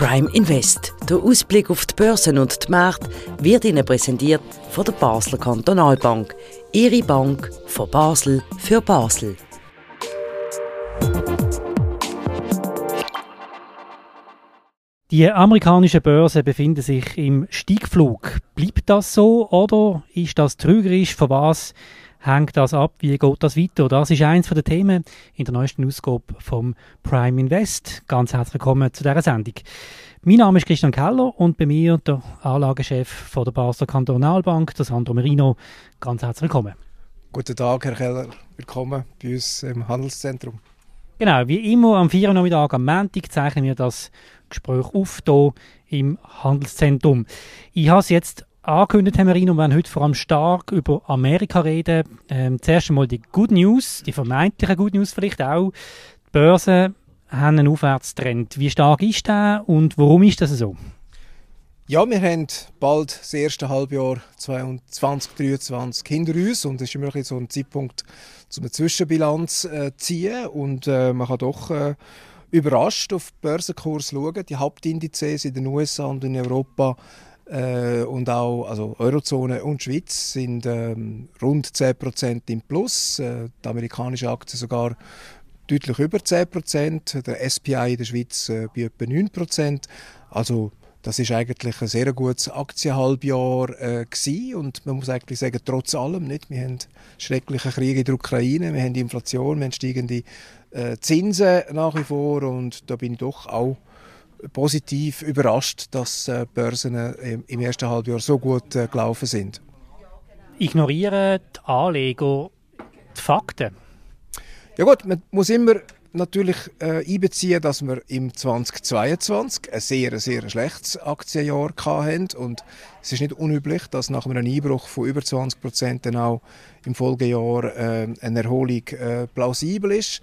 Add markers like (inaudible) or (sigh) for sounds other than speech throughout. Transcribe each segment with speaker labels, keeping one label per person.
Speaker 1: Prime Invest. Der Ausblick auf die Börsen und die Märkte wird Ihnen präsentiert von der Basler Kantonalbank. Ihre Bank von Basel für Basel.
Speaker 2: Die amerikanischen Börsen befinden sich im Steigflug. Bleibt das so oder ist das trügerisch? Von was hängt das ab? Wie geht das weiter? Das ist eines der Themen in der neuesten Ausgabe vom Prime Invest. Ganz herzlich willkommen zu dieser Sendung. Mein Name ist Christian Keller und bei mir der Anlagechef von der Basler Kantonalbank, der Sandro Merino. Ganz herzlich willkommen.
Speaker 3: Guten Tag, Herr Keller. Willkommen bei uns im Handelszentrum.
Speaker 2: Genau, wie immer am 4. Nachmittag am Montag zeichnen wir das Gespräch auf hier im Handelszentrum. Ich habe es jetzt angekündigt, Merino, wir werden heute vor allem stark über Amerika reden. Ähm, zuerst einmal die Good News, die vermeintliche Good News vielleicht auch. Die Börsen haben einen Aufwärtstrend. Wie stark ist der und warum ist das so?
Speaker 3: Ja, wir haben bald das erste Halbjahr 2023 hinter uns und es ist immer so ein Zeitpunkt, um eine Zwischenbilanz äh, ziehen und äh, man kann doch äh, überrascht auf den Börsenkurs schauen. Die Hauptindizes in den USA und in Europa äh, und auch also Eurozone und Schweiz sind ähm, rund 10% im Plus. Äh, die amerikanische Aktie sogar deutlich über 10%, der SPI in der Schweiz äh, bei etwa 9%. Also das ist eigentlich ein sehr gutes Aktienhalbjahr äh, und man muss eigentlich sagen, trotz allem nicht. Wir haben schreckliche Kriege in der Ukraine, wir haben Inflation, wir haben steigende äh, Zinsen nach wie vor und da bin ich doch auch positiv überrascht, dass äh, Börsen äh, im ersten Halbjahr so gut äh, gelaufen sind.
Speaker 2: Ignorieren die Anleger die Fakten?
Speaker 3: Ja gut, man muss immer natürlich äh, einbeziehen, dass wir im 2022 ein sehr, sehr schlechtes Aktienjahr hatten und es ist nicht unüblich, dass nach einem Einbruch von über 20 Prozent dann auch im Folgejahr äh, eine Erholung äh, plausibel ist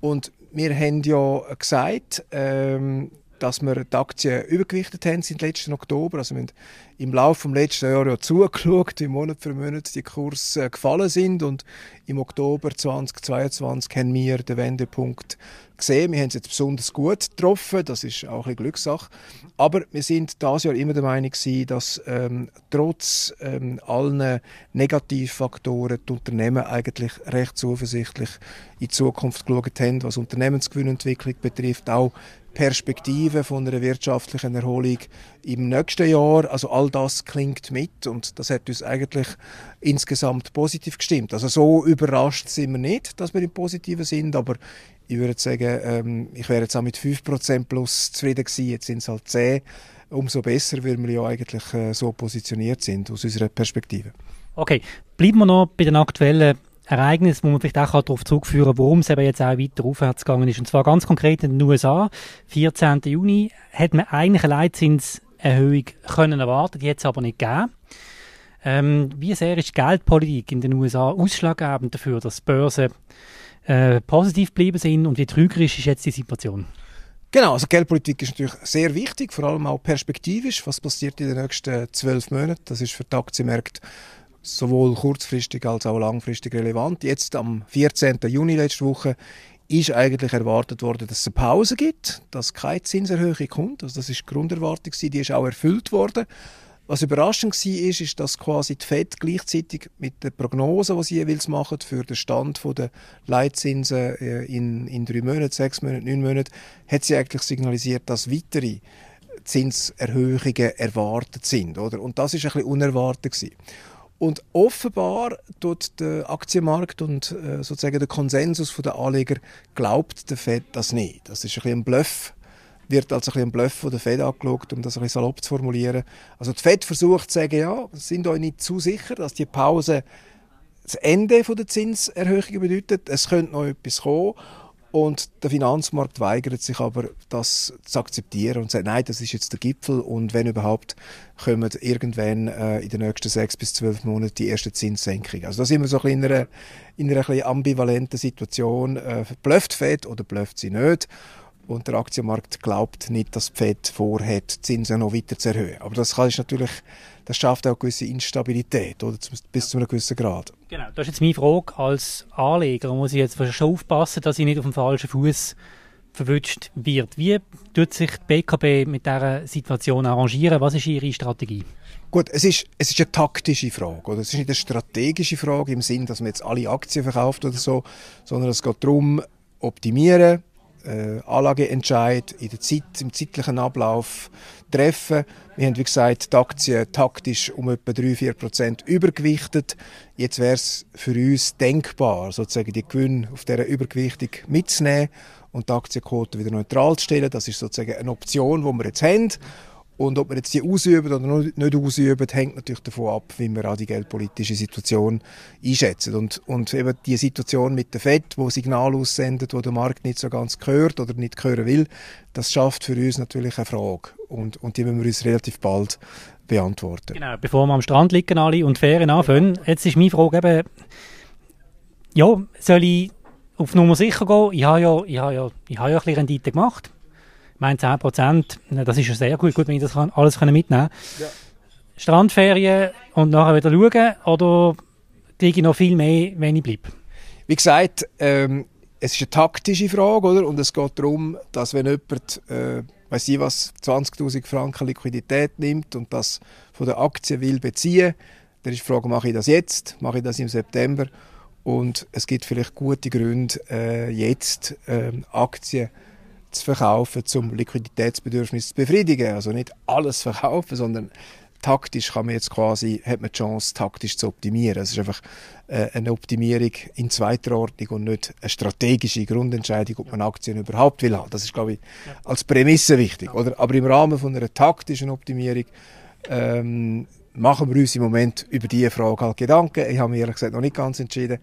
Speaker 3: und wir haben ja gesagt, ähm, dass wir die Aktien übergewichtet haben seit letzten Oktober. Also wir haben im Laufe des letzten Jahres ja zugeschaut, wie Monat für Monat die Kurse gefallen sind und im Oktober 2022 haben wir den Wendepunkt gesehen. Wir haben es jetzt besonders gut getroffen, das ist auch eine Glückssache. Aber wir sind dieses Jahr immer der Meinung gewesen, dass ähm, trotz ähm, allen Negativfaktoren die Unternehmen eigentlich recht zuversichtlich in die Zukunft geschaut haben, was Unternehmensgewinnentwicklung betrifft, auch Perspektive von einer wirtschaftlichen Erholung im nächsten Jahr. Also all das klingt mit und das hat uns eigentlich insgesamt positiv gestimmt. Also so überrascht sind wir nicht, dass wir im Positiven sind, aber ich würde sagen, ähm, ich wäre jetzt auch mit 5% plus zufrieden gewesen, jetzt sind es halt 10. Umso besser, weil wir ja eigentlich äh, so positioniert sind aus unserer Perspektive.
Speaker 2: Okay, bleiben wir noch bei den aktuellen Ereignis, wo man vielleicht auch darauf zurückführen kann, warum es eben jetzt auch weiter aufwärts gegangen ist. Und zwar ganz konkret in den USA. 14. Juni hat man eigentlich eine Leitzinserhöhung können erwarten, die jetzt aber nicht gegeben. Ähm, wie sehr ist die Geldpolitik in den USA ausschlaggebend dafür, dass Börsen äh, positiv geblieben sind und wie trügerisch ist jetzt die Situation?
Speaker 3: Genau, also Geldpolitik ist natürlich sehr wichtig, vor allem auch perspektivisch. Was passiert in den nächsten zwölf Monaten? Das ist für die Aktienmärkte sowohl kurzfristig als auch langfristig relevant. Jetzt am 14. Juni letzte Woche ist eigentlich erwartet worden, dass es eine Pause gibt, dass keine Zinserhöhung kommt. Also das ist die Grunderwartung, die ist auch erfüllt worden. Was überraschend war, ist, ist, dass quasi die FED gleichzeitig mit der Prognose, die sie jeweils machen für den Stand der Leitzinsen äh, in, in drei Monaten, sechs Monaten, neun Monaten, hat sie eigentlich signalisiert, dass weitere Zinserhöhungen erwartet sind. Oder? Und das ist ein bisschen unerwartet. Gewesen. Und offenbar tut der Aktienmarkt und äh, sozusagen der Konsensus der Anleger glaubt der Fed das nicht. Das ist ein bisschen ein Bluff, wird als ein bisschen ein Bluff von der Fed angeschaut, um das ein bisschen salopp zu formulieren. Also die Fed versucht zu sagen, ja, sind euch nicht zu sicher, dass die Pause das Ende der Zinserhöhung bedeutet. Es könnte noch etwas kommen. Und der Finanzmarkt weigert sich aber, das zu akzeptieren und sagt, nein, das ist jetzt der Gipfel und wenn überhaupt, kommen irgendwann äh, in den nächsten sechs bis zwölf Monaten die erste Zinssenkung. Also da sind wir so ein in einer, in einer ein ambivalenten Situation. Äh, blöfft Fed oder blöfft sie nicht? Und der Aktienmarkt glaubt nicht, dass die Fed vorhat, Zinsen noch weiter zu erhöhen. Aber das ist natürlich, das schafft auch eine gewisse Instabilität, oder? Bis zu einem gewissen Grad.
Speaker 2: Genau, das ist jetzt meine Frage als Anleger. Muss ich jetzt schon aufpassen, dass ich nicht auf dem falschen Fuß verwünscht wird. Wie tut sich die BKB mit dieser Situation arrangieren? Was ist Ihre Strategie?
Speaker 3: Gut, es ist, es ist eine taktische Frage. Oder? Es ist nicht eine strategische Frage im Sinn, dass man jetzt alle Aktien verkauft oder so, sondern es geht darum, optimieren, äh, Anlageentscheid in der Zeit, im zeitlichen Ablauf treffen. Wir haben, wie gesagt, die Aktien taktisch um etwa 3-4 Prozent übergewichtet. Jetzt wäre es für uns denkbar, sozusagen die Gewinne auf dieser Übergewichtung mitzunehmen und die Aktienquote wieder neutral zu stellen. Das ist sozusagen eine Option, die wir jetzt haben. Und ob wir jetzt die ausüben oder nicht ausüben, hängt natürlich davon ab, wie wir auch die geldpolitische Situation einschätzen. Und, und eben die Situation mit der FED, wo Signal aussendet, wo der Markt nicht so ganz gehört oder nicht hören will, das schafft für uns natürlich eine Frage. Und, und die müssen wir uns relativ bald beantworten.
Speaker 2: Genau, bevor wir am Strand liegen alle und Ferien anfangen. Jetzt ist meine Frage eben, ja, soll ich auf Nummer sicher gehen? Ich habe ja, ich habe ja, ich habe ja ein bisschen Rendite gemacht meine 10 Prozent, das ist ja sehr gut, gut wenn ich das kann, alles mitnehmen kann. Ja. Strandferien und nachher wieder schauen oder kriege ich noch viel mehr, wenn ich bleibe?
Speaker 3: Wie gesagt, ähm, es ist eine taktische Frage, oder? Und es geht darum, dass wenn jemand, äh, weiß ich was, 20.000 Franken Liquidität nimmt und das von der Aktie will beziehen, dann ist die Frage, mache ich das jetzt? Mache ich das im September? Und es gibt vielleicht gute Gründe, äh, jetzt äh, Aktien zu verkaufen, um Liquiditätsbedürfnis zu befriedigen. Also nicht alles verkaufen, sondern taktisch kann man jetzt quasi, hat man die Chance, taktisch zu optimieren. Es ist einfach äh, eine Optimierung in zweiter Ordnung und nicht eine strategische Grundentscheidung, ob man Aktien überhaupt will. Das ist, glaube ich, als Prämisse wichtig. Oder? Aber im Rahmen von einer taktischen Optimierung ähm, machen wir uns im Moment über diese Frage halt Gedanken. Ich habe mir ehrlich gesagt noch nicht ganz entschieden,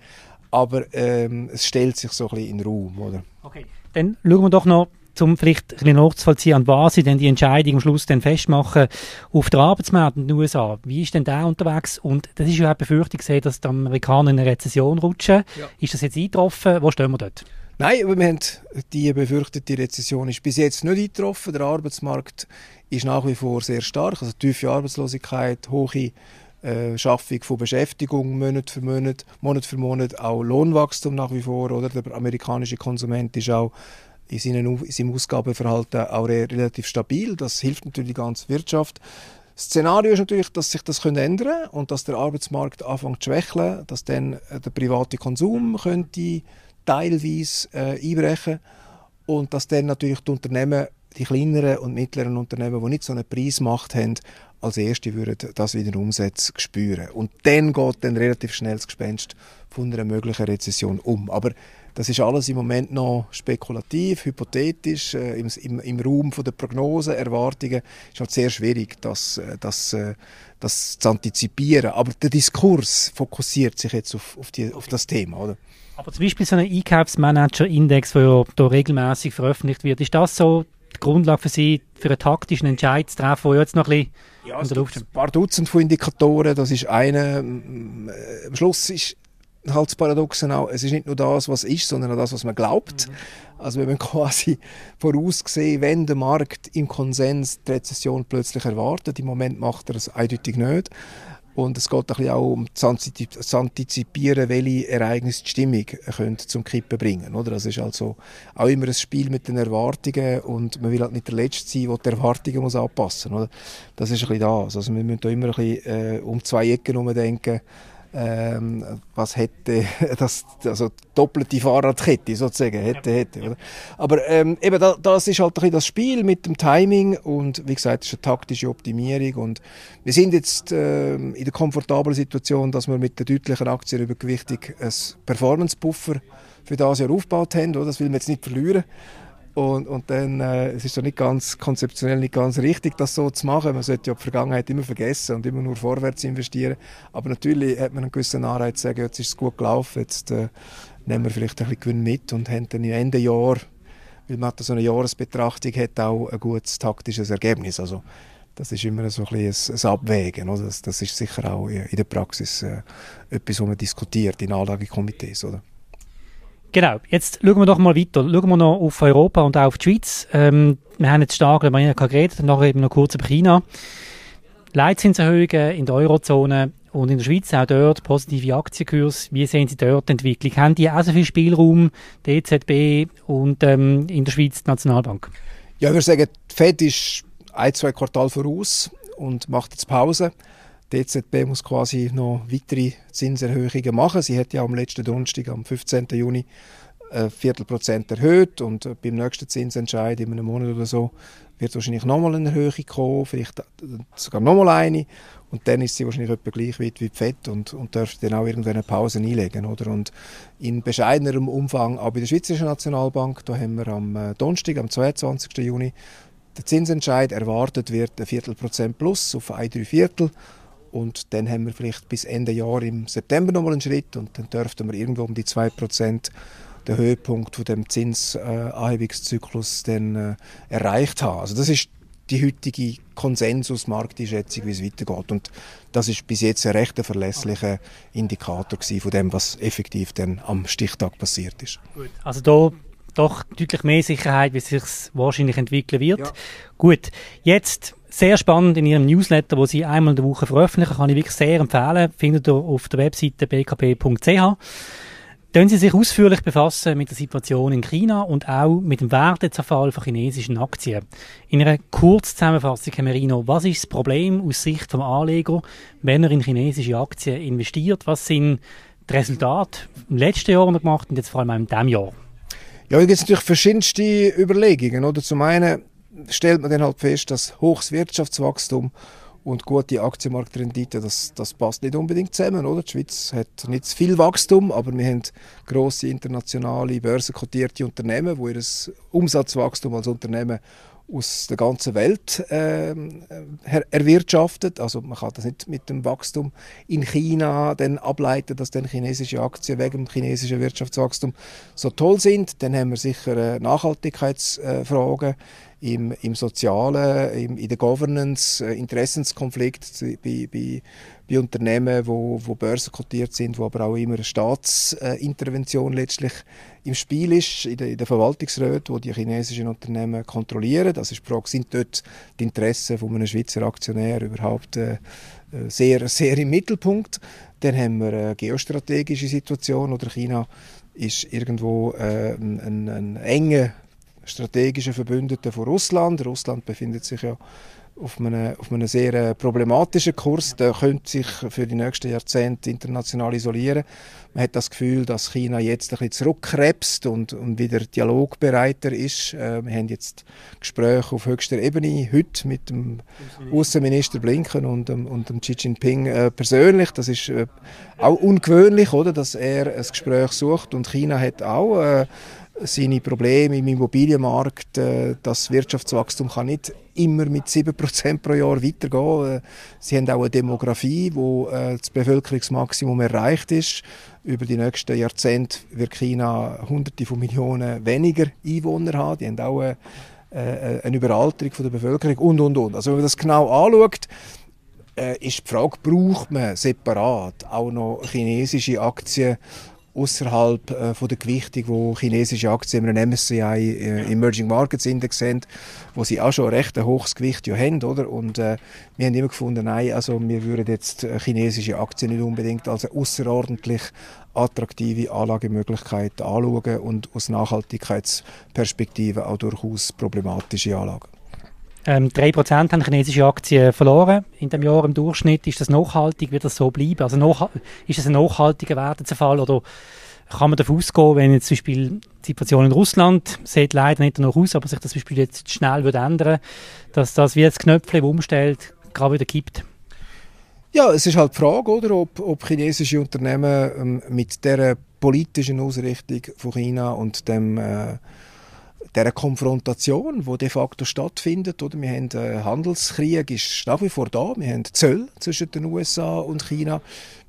Speaker 3: aber ähm, es stellt sich so ein bisschen in den Raum. Oder?
Speaker 2: Okay. Dann schauen wir doch noch um vielleicht ein bisschen nachzuvollziehen, an was sie denn die Entscheidung am Schluss dann festmachen auf der Arbeitsmarkt in den USA. Wie ist denn der unterwegs? Und das ist ja auch Befürchtung gesehen, dass die Amerikaner in eine Rezession rutschen. Ja. Ist das jetzt eingetroffen? Wo stehen wir dort?
Speaker 3: Nein, aber wir haben die befürchtete Rezession ist bis jetzt nicht eingetroffen. Der Arbeitsmarkt ist nach wie vor sehr stark, also tiefe Arbeitslosigkeit, hohe äh, Schaffung von Beschäftigung Monat für Monat, Monat für Monat, auch Lohnwachstum nach wie vor, oder? Der amerikanische Konsument ist auch in, seinen, in seinem Ausgabenverhalten auch relativ stabil. Das hilft natürlich die ganze Wirtschaft. Das Szenario ist natürlich, dass sich das ändern könnte und dass der Arbeitsmarkt anfängt zu schwächeln, dass dann äh, der private Konsum könnte teilweise äh, einbrechen und dass dann natürlich die Unternehmen, die kleineren und mittleren Unternehmen, die nicht so eine Preismacht haben, als erste würden das wieder Umsätze spüren. Und dann geht dann relativ schnell das Gespenst von einer möglichen Rezession um. Aber das ist alles im Moment noch spekulativ, hypothetisch, äh, im, im, im Raum der Prognosen, Erwartungen. ist halt sehr schwierig, das, äh, das, äh, das zu antizipieren. Aber der Diskurs fokussiert sich jetzt auf, auf, die, auf das Thema. Oder?
Speaker 2: Aber zum Beispiel so ein Einkaufsmanager-Index, der ja da regelmäßig veröffentlicht wird, ist das so die Grundlage für Sie, für einen taktischen Entscheid zu treffen, der jetzt noch ein bisschen
Speaker 3: ja, Luft ist? Ein paar Dutzend von Indikatoren, das ist eine. Am Schluss ist halt das Paradoxe auch, es ist nicht nur das, was ist, sondern auch das, was man glaubt. Mhm. Also wenn man quasi voraussehen, wenn der Markt im Konsens die Rezession plötzlich erwartet, im Moment macht er es eindeutig nicht. Und es geht ein bisschen auch um zu antizipieren, welche Ereignisse die Stimmung können zum Kippen bringen. Oder? Das ist also auch immer ein Spiel mit den Erwartungen und man will halt nicht der Letzte sein, der die Erwartungen muss anpassen muss. Das ist ein bisschen das. Also wir müssen da immer ein bisschen äh, um zwei Ecken herum denken ähm, was hätte, (laughs) das, also doppelte Fahrradkette sozusagen, hätte, hätte. Oder? Aber ähm, eben da, das ist halt ein das Spiel mit dem Timing und wie gesagt, es ist eine taktische Optimierung und wir sind jetzt ähm, in der komfortablen Situation, dass wir mit der deutlichen Aktienübergewichtung ein Performance-Puffer für das Jahr aufgebaut haben, oder? das will man jetzt nicht verlieren. Und, und dann, äh, es ist doch nicht ganz konzeptionell nicht ganz richtig, das so zu machen. Man sollte ja die Vergangenheit immer vergessen und immer nur vorwärts investieren. Aber natürlich hat man einen gewissen Anreiz zu sagen, jetzt ist es gut gelaufen, jetzt äh, nehmen wir vielleicht ein bisschen Gewinn mit und haben dann Ende Jahr, weil man so eine Jahresbetrachtung hat, auch ein gutes taktisches Ergebnis. Also das ist immer so ein, bisschen ein Abwägen. Oder? Das, das ist sicher auch in der Praxis äh, etwas, was man diskutiert in Anlagekomitees. Oder?
Speaker 2: Genau, jetzt schauen wir doch mal weiter. Schauen wir noch auf Europa und auch auf die Schweiz. Ähm, wir haben jetzt stark über Amerika geredet, nachher eben noch kurz über China. Leitzinserhöhungen in der Eurozone und in der Schweiz auch dort positive Aktienkurs. Wie sehen Sie dort die Entwicklung? Haben die auch so viel Spielraum, die EZB und ähm, in der Schweiz die Nationalbank?
Speaker 3: Ja, ich würde sagen, die Fed ist ein, zwei Quartal voraus und macht jetzt Pause. Die EZB muss quasi noch weitere Zinserhöhungen machen. Sie hat ja am letzten Donnerstag, am 15. Juni, ein Viertelprozent erhöht und äh, beim nächsten Zinsentscheid in einem Monat oder so wird wahrscheinlich nochmal eine Erhöhung kommen, vielleicht sogar nochmal eine und dann ist sie wahrscheinlich etwa gleich weit wie die FED und, und dürfte dann auch irgendwann eine Pause einlegen. Oder? Und in bescheidenerem Umfang auch bei der Schweizerischen Nationalbank, da haben wir am äh, Donnerstag, am 22. Juni, der Zinsentscheid erwartet wird ein Viertelprozent plus auf ein, drei Viertel und dann haben wir vielleicht bis Ende Jahr im September nochmal einen Schritt und dann dürften wir irgendwo um die 2% den Höhepunkt von dem Zinsanhebungszyklus dann äh, erreicht haben. Also das ist die heutige Konsensusmarkteinschätzung, wie es weitergeht. Und das ist bis jetzt ein recht verlässlicher Indikator von dem, was effektiv dann am Stichtag passiert ist.
Speaker 2: Also da doch deutlich mehr Sicherheit, wie es sich wahrscheinlich entwickeln wird. Ja. Gut, jetzt sehr spannend in Ihrem Newsletter, wo Sie einmal in der Woche veröffentlichen, kann ich wirklich sehr empfehlen. Findet ihr auf der Webseite bkb.ch. Können Sie sich ausführlich befassen mit der Situation in China und auch mit dem Wertezerfall von chinesischen Aktien. In einer Kurzzusammenfassung, Herr Merino, was ist das Problem aus Sicht des Anleger, wenn er in chinesische Aktien investiert? Was sind die Resultate im letzten Jahr gemacht und jetzt vor allem auch in diesem Jahr?
Speaker 3: Ja, da gibt es natürlich verschiedenste Überlegungen. Oder? Zum einen stellt man dann halt fest, dass hohes Wirtschaftswachstum und gute Aktienmarktrendite, das, das passt nicht unbedingt zusammen, oder? Die Schweiz hat nicht viel Wachstum, aber wir haben grosse internationale börsenkotierte Unternehmen, wo ihr Umsatzwachstum als Unternehmen aus der ganzen Welt äh, erwirtschaftet. Also man kann das nicht mit dem Wachstum in China dann ableiten, dass dann chinesische Aktien wegen dem chinesischen Wirtschaftswachstum so toll sind. Dann haben wir sicher äh, Nachhaltigkeitsfragen im, im Sozialen, im, in der Governance, äh, Interessenskonflikt bei, bei, bei Unternehmen, wo, wo börsenkotiert sind, wo aber auch immer eine Staatsintervention letztlich im Spiel ist, in der, in der Verwaltungsräte, wo die chinesischen Unternehmen kontrollieren. Die Frage, sind dort die Interessen von einem Schweizer Aktionär überhaupt äh, äh, sehr, sehr im Mittelpunkt. Dann haben wir eine geostrategische Situation, oder China ist irgendwo äh, ein, ein, ein enger strategischer Verbündeter von Russland. Russland befindet sich ja auf einem, auf einem sehr äh, problematischen Kurs. Der könnte sich für die nächsten Jahrzehnte international isolieren. Man hat das Gefühl, dass China jetzt ein bisschen zurückkrebst und, und wieder dialogbereiter ist. Äh, wir haben jetzt Gespräche auf höchster Ebene heute mit dem Außenminister Blinken und, und dem Xi Jinping äh, persönlich. Das ist auch ungewöhnlich, oder, dass er ein Gespräch sucht und China hat auch seine Probleme im Immobilienmarkt. Äh, das Wirtschaftswachstum kann nicht immer mit 7% pro Jahr weitergehen. Äh, sie haben auch eine Demografie, wo äh, das Bevölkerungsmaximum erreicht ist. Über die nächsten Jahrzehnte wird China hunderte von Millionen weniger Einwohner haben. Die haben auch eine, eine Überalterung der Bevölkerung und, und, und. Also wenn man das genau anschaut, ist die Frage, braucht man separat auch noch chinesische Aktien außerhalb äh, von der Gewichtung, wo chinesische Aktien im MSCI äh, Emerging Markets Index sind, wo sie auch schon recht ein hohes Gewicht ja haben, oder? Und äh, wir haben immer gefunden, nein, also wir würden jetzt äh, chinesische Aktien nicht unbedingt als eine außerordentlich attraktive Anlagemöglichkeit anschauen und aus Nachhaltigkeitsperspektive auch durchaus problematische Anlagen.
Speaker 2: Ähm, 3% haben chinesische Aktien verloren in dem Jahr im Durchschnitt. Ist das nachhaltig? Wird das so bleiben? Also ist das ein nachhaltiger Wertezerfall oder kann man davon ausgehen, wenn jetzt zum Beispiel die Situation in Russland sieht leider nicht danach aus, aber sich das zum Beispiel jetzt schnell wird ändern, dass das wie das Knöpfchen umstellt, gerade wieder gibt?
Speaker 3: Ja, es ist halt die Frage, oder, ob, ob chinesische Unternehmen ähm, mit der politischen Ausrichtung von China und dem äh, der Konfrontation, wo de facto stattfindet, oder wir haben äh, Handelskrieg ist nach wie vor da, wir haben Zöll zwischen den USA und China,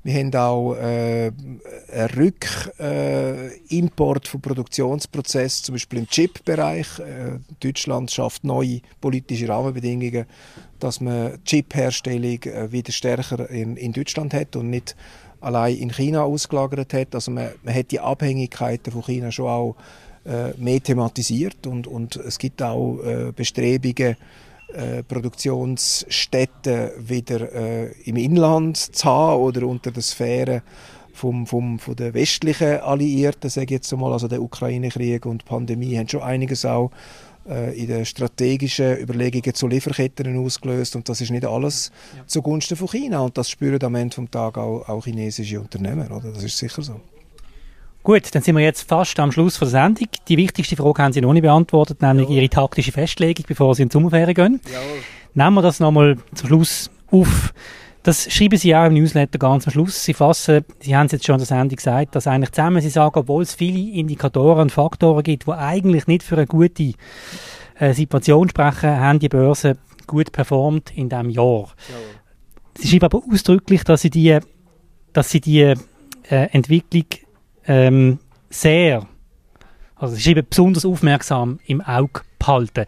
Speaker 3: wir haben auch äh, einen Rückimport äh, von Produktionsprozessen, zum Beispiel im Chip-Bereich. Äh, Deutschland schafft neue politische Rahmenbedingungen, dass man Chip-Herstellung äh, wieder stärker in, in Deutschland hat und nicht allein in China ausgelagert hat. Also man, man hat die Abhängigkeiten von China schon auch mehr thematisiert und, und es gibt auch äh, Bestrebungen, äh, Produktionsstätten wieder äh, im Inland zu haben oder unter der Sphäre vom, vom, von den westlichen Alliierten, sage ich jetzt einmal, also der Ukraine-Krieg und die Pandemie haben schon einiges auch äh, in den strategischen Überlegungen zu Lieferketten ausgelöst und das ist nicht alles ja. zugunsten von China und das spüren am Ende des Tages auch, auch chinesische Unternehmen, oder? Das ist sicher so.
Speaker 2: Gut, dann sind wir jetzt fast am Schluss der Sendung. Die wichtigste Frage haben Sie noch nicht beantwortet, nämlich Ihre taktische Festlegung, bevor Sie in die Sommerferien gehen. Jawohl. Nehmen wir das nochmal zum Schluss auf. Das schreiben Sie auch im Newsletter ganz am Schluss. Sie fassen, Sie haben es jetzt schon in der Sendung gesagt, dass eigentlich zusammen, Sie sagen, obwohl es viele Indikatoren und Faktoren gibt, die eigentlich nicht für eine gute äh, Situation sprechen, haben die Börsen gut performt in diesem Jahr. Jawohl. Sie schreiben aber ausdrücklich, dass Sie die, dass Sie die äh, Entwicklung ähm, sehr, also sie schreiben besonders aufmerksam im Auge behalten.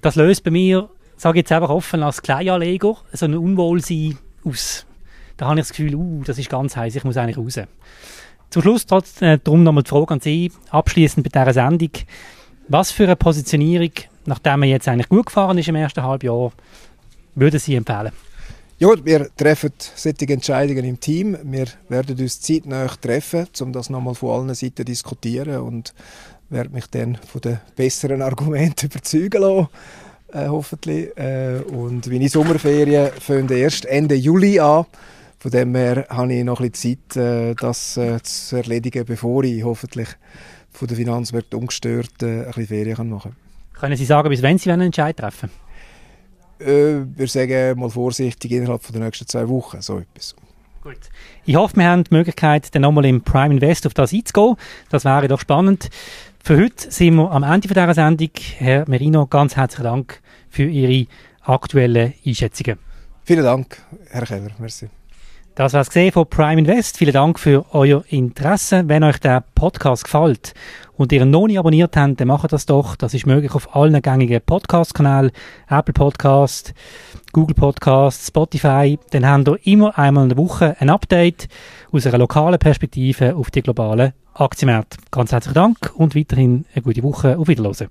Speaker 2: Das löst bei mir, sage ich jetzt einfach offen, als Kleinanleger so ein Unwohlsein aus. Da habe ich das Gefühl, uh, das ist ganz heiß, ich muss eigentlich raus. Zum Schluss trotzdem äh, darum nochmal die Frage an Sie, abschließend bei dieser Sendung. Was für eine Positionierung, nachdem man jetzt eigentlich gut gefahren ist im ersten Halbjahr, würden Sie empfehlen?
Speaker 3: Ja, wir treffen solche Entscheidungen im Team. Wir werden uns zeitnah treffen, um das nochmal von allen Seiten zu diskutieren und werde mich dann von den besseren Argumenten (laughs) überzeugen lassen. Äh, hoffentlich. Äh, und meine Sommerferien fangen erst Ende Juli an. Von dem her habe ich noch ein bisschen Zeit, äh, das äh, zu erledigen, bevor ich hoffentlich von der Finanzwelt ungestört äh, ein bisschen Ferien machen kann.
Speaker 2: Können Sie sagen, bis wann Sie einen Entscheid treffen
Speaker 3: äh, wir sagen mal vorsichtig, innerhalb der nächsten zwei Wochen, so etwas.
Speaker 2: Gut. Ich hoffe, wir haben die Möglichkeit, dann nochmal im Prime Invest auf das einzugehen. Das wäre doch spannend. Für heute sind wir am Ende dieser Sendung. Herr Merino, ganz herzlichen Dank für Ihre aktuellen Einschätzungen.
Speaker 3: Vielen Dank, Herr Keller. Merci.
Speaker 2: Das war es von Prime Invest. Vielen Dank für euer Interesse. Wenn euch der Podcast gefällt und ihr noch nicht abonniert habt, dann macht das doch. Das ist möglich auf allen gängigen Podcast-Kanälen, Apple Podcast, Google Podcast, Spotify. Dann habt ihr immer einmal in der Woche ein Update aus einer lokalen Perspektive auf die globalen Aktienmärkte. Ganz herzlichen Dank und weiterhin eine gute Woche. Auf Wiedersehen.